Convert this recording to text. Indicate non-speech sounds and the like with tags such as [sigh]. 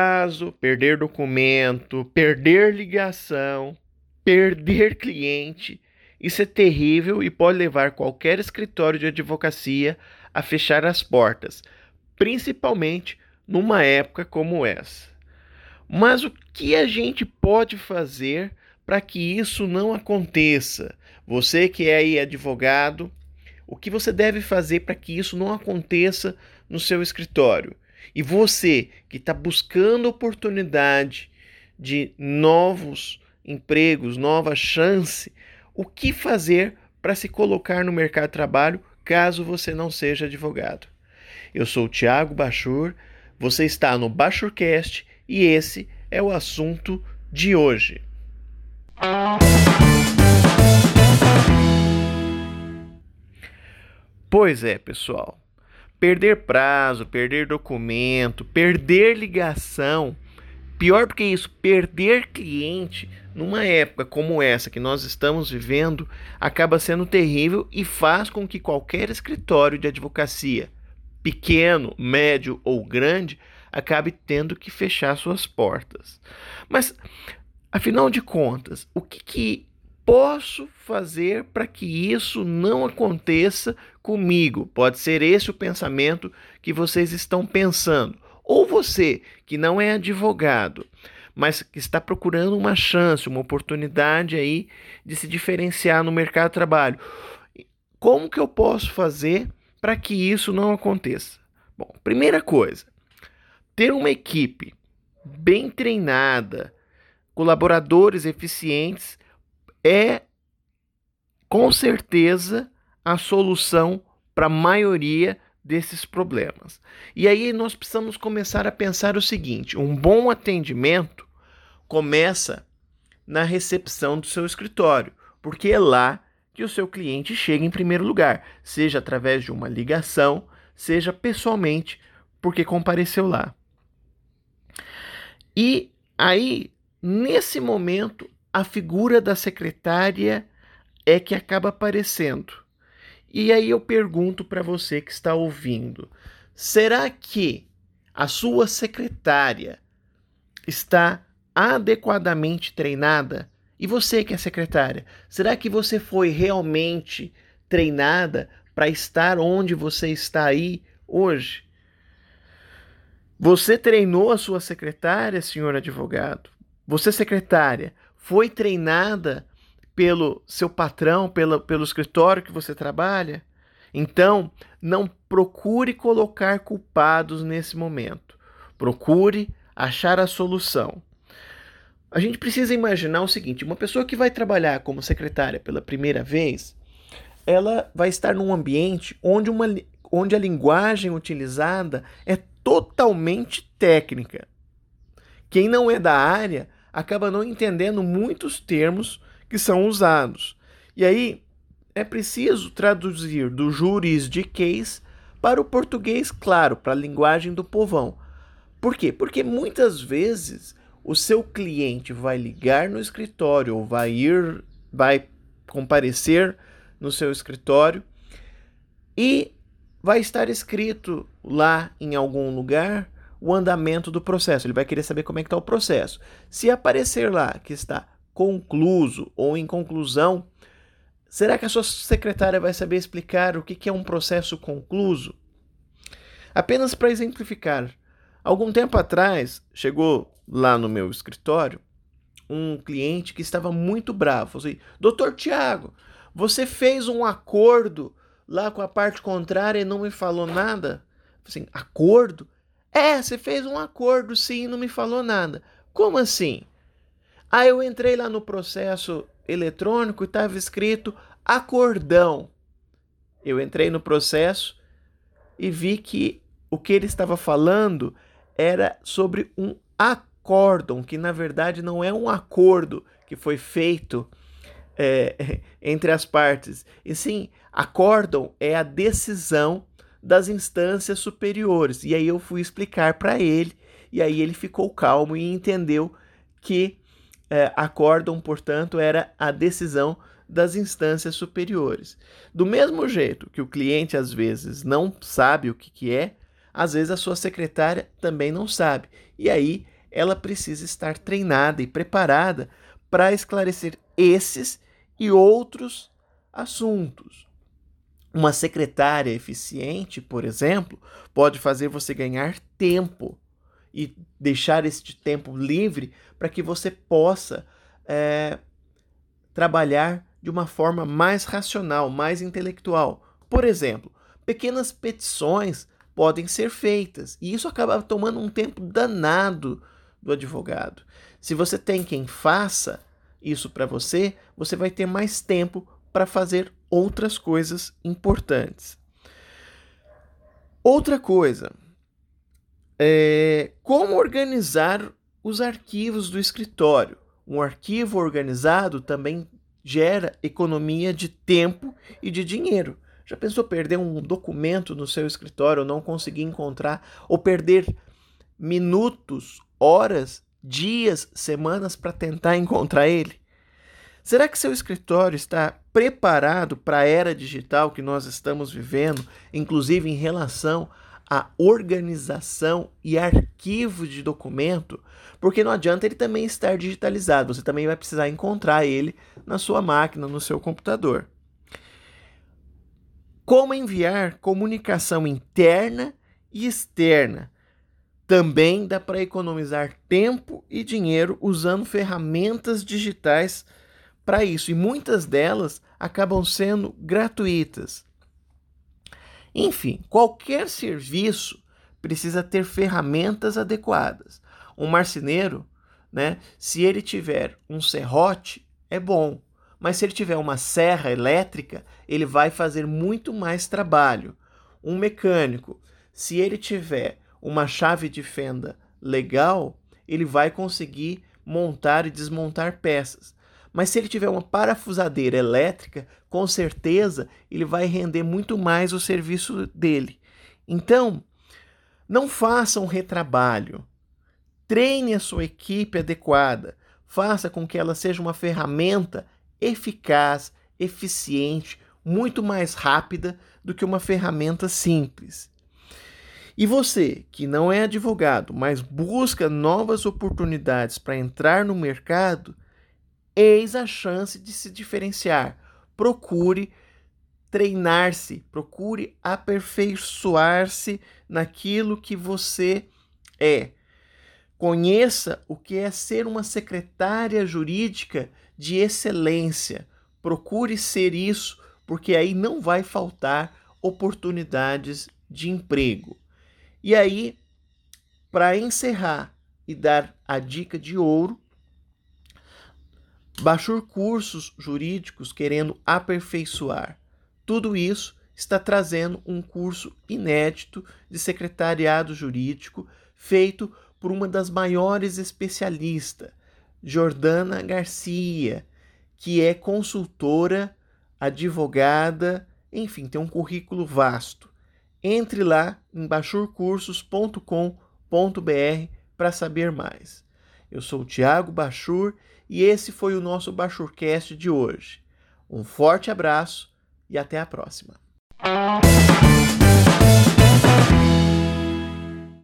prazo, perder documento, perder ligação, perder cliente. Isso é terrível e pode levar qualquer escritório de advocacia a fechar as portas, principalmente numa época como essa. Mas o que a gente pode fazer para que isso não aconteça? Você que é aí advogado, o que você deve fazer para que isso não aconteça no seu escritório? E você que está buscando oportunidade de novos empregos, nova chance, o que fazer para se colocar no mercado de trabalho caso você não seja advogado? Eu sou o Tiago Bachur, você está no Bachurcast e esse é o assunto de hoje. Pois é, pessoal. Perder prazo, perder documento, perder ligação, pior do que isso, perder cliente numa época como essa que nós estamos vivendo acaba sendo terrível e faz com que qualquer escritório de advocacia, pequeno, médio ou grande, acabe tendo que fechar suas portas. Mas, afinal de contas, o que, que posso fazer para que isso não aconteça comigo? Pode ser esse o pensamento que vocês estão pensando. Ou você, que não é advogado, mas que está procurando uma chance, uma oportunidade aí de se diferenciar no mercado de trabalho. Como que eu posso fazer para que isso não aconteça? Bom, primeira coisa, ter uma equipe bem treinada, colaboradores eficientes é com certeza a solução para a maioria desses problemas. E aí nós precisamos começar a pensar o seguinte: um bom atendimento começa na recepção do seu escritório, porque é lá que o seu cliente chega em primeiro lugar, seja através de uma ligação, seja pessoalmente, porque compareceu lá. E aí, nesse momento, a figura da secretária é que acaba aparecendo. E aí eu pergunto para você que está ouvindo: será que a sua secretária está adequadamente treinada? E você que é secretária, será que você foi realmente treinada para estar onde você está aí hoje? Você treinou a sua secretária, senhor advogado? Você, secretária, foi treinada pelo seu patrão, pela, pelo escritório que você trabalha? Então, não procure colocar culpados nesse momento. Procure achar a solução. A gente precisa imaginar o seguinte: uma pessoa que vai trabalhar como secretária pela primeira vez, ela vai estar num ambiente onde, uma, onde a linguagem utilizada é totalmente técnica. Quem não é da área acaba não entendendo muitos termos que são usados. E aí é preciso traduzir do juridiquês para o português claro, para a linguagem do povão. Por quê? Porque muitas vezes o seu cliente vai ligar no escritório ou vai ir, vai comparecer no seu escritório e vai estar escrito lá em algum lugar o andamento do processo. Ele vai querer saber como é que está o processo. Se aparecer lá que está concluso ou em conclusão, será que a sua secretária vai saber explicar o que é um processo concluso? Apenas para exemplificar, algum tempo atrás chegou lá no meu escritório um cliente que estava muito bravo. Falei assim, doutor Tiago, você fez um acordo lá com a parte contrária e não me falou nada? Assim, acordo? É, você fez um acordo sim e não me falou nada. Como assim? Aí eu entrei lá no processo eletrônico e estava escrito acordão. Eu entrei no processo e vi que o que ele estava falando era sobre um acórdão, que na verdade não é um acordo que foi feito é, [laughs] entre as partes. E sim, acórdão é a decisão das instâncias superiores. E aí eu fui explicar para ele, e aí ele ficou calmo e entendeu que é, acórdão, portanto, era a decisão das instâncias superiores. Do mesmo jeito que o cliente às vezes não sabe o que, que é, às vezes a sua secretária também não sabe. E aí ela precisa estar treinada e preparada para esclarecer esses e outros assuntos. Uma secretária eficiente, por exemplo, pode fazer você ganhar tempo e deixar este tempo livre para que você possa é, trabalhar de uma forma mais racional, mais intelectual. Por exemplo, pequenas petições podem ser feitas e isso acaba tomando um tempo danado do advogado. Se você tem quem faça isso para você, você vai ter mais tempo para fazer outras coisas importantes. Outra coisa, é como organizar os arquivos do escritório. Um arquivo organizado também gera economia de tempo e de dinheiro. Já pensou perder um documento no seu escritório, ou não conseguir encontrar, ou perder minutos, horas, dias, semanas para tentar encontrar ele? Será que seu escritório está preparado para a era digital que nós estamos vivendo, inclusive em relação à organização e arquivo de documento? Porque não adianta ele também estar digitalizado, você também vai precisar encontrar ele na sua máquina, no seu computador. Como enviar comunicação interna e externa? Também dá para economizar tempo e dinheiro usando ferramentas digitais para isso, e muitas delas acabam sendo gratuitas. Enfim, qualquer serviço precisa ter ferramentas adequadas. Um marceneiro, né, se ele tiver um serrote, é bom, mas se ele tiver uma serra elétrica, ele vai fazer muito mais trabalho. Um mecânico, se ele tiver uma chave de fenda legal, ele vai conseguir montar e desmontar peças. Mas se ele tiver uma parafusadeira elétrica, com certeza ele vai render muito mais o serviço dele. Então, não faça um retrabalho. Treine a sua equipe adequada. Faça com que ela seja uma ferramenta eficaz, eficiente, muito mais rápida do que uma ferramenta simples. E você, que não é advogado, mas busca novas oportunidades para entrar no mercado, eis a chance de se diferenciar. Procure treinar-se, procure aperfeiçoar-se naquilo que você é. Conheça o que é ser uma secretária jurídica de excelência. Procure ser isso, porque aí não vai faltar oportunidades de emprego. E aí, para encerrar e dar a dica de ouro, Bachur cursos jurídicos querendo aperfeiçoar. Tudo isso está trazendo um curso inédito de secretariado jurídico feito por uma das maiores especialistas, Jordana Garcia, que é consultora, advogada, enfim, tem um currículo vasto. Entre lá em bachurcursos.com.br para saber mais. Eu sou o Tiago Bachur e esse foi o nosso Bachurcast de hoje. Um forte abraço e até a próxima.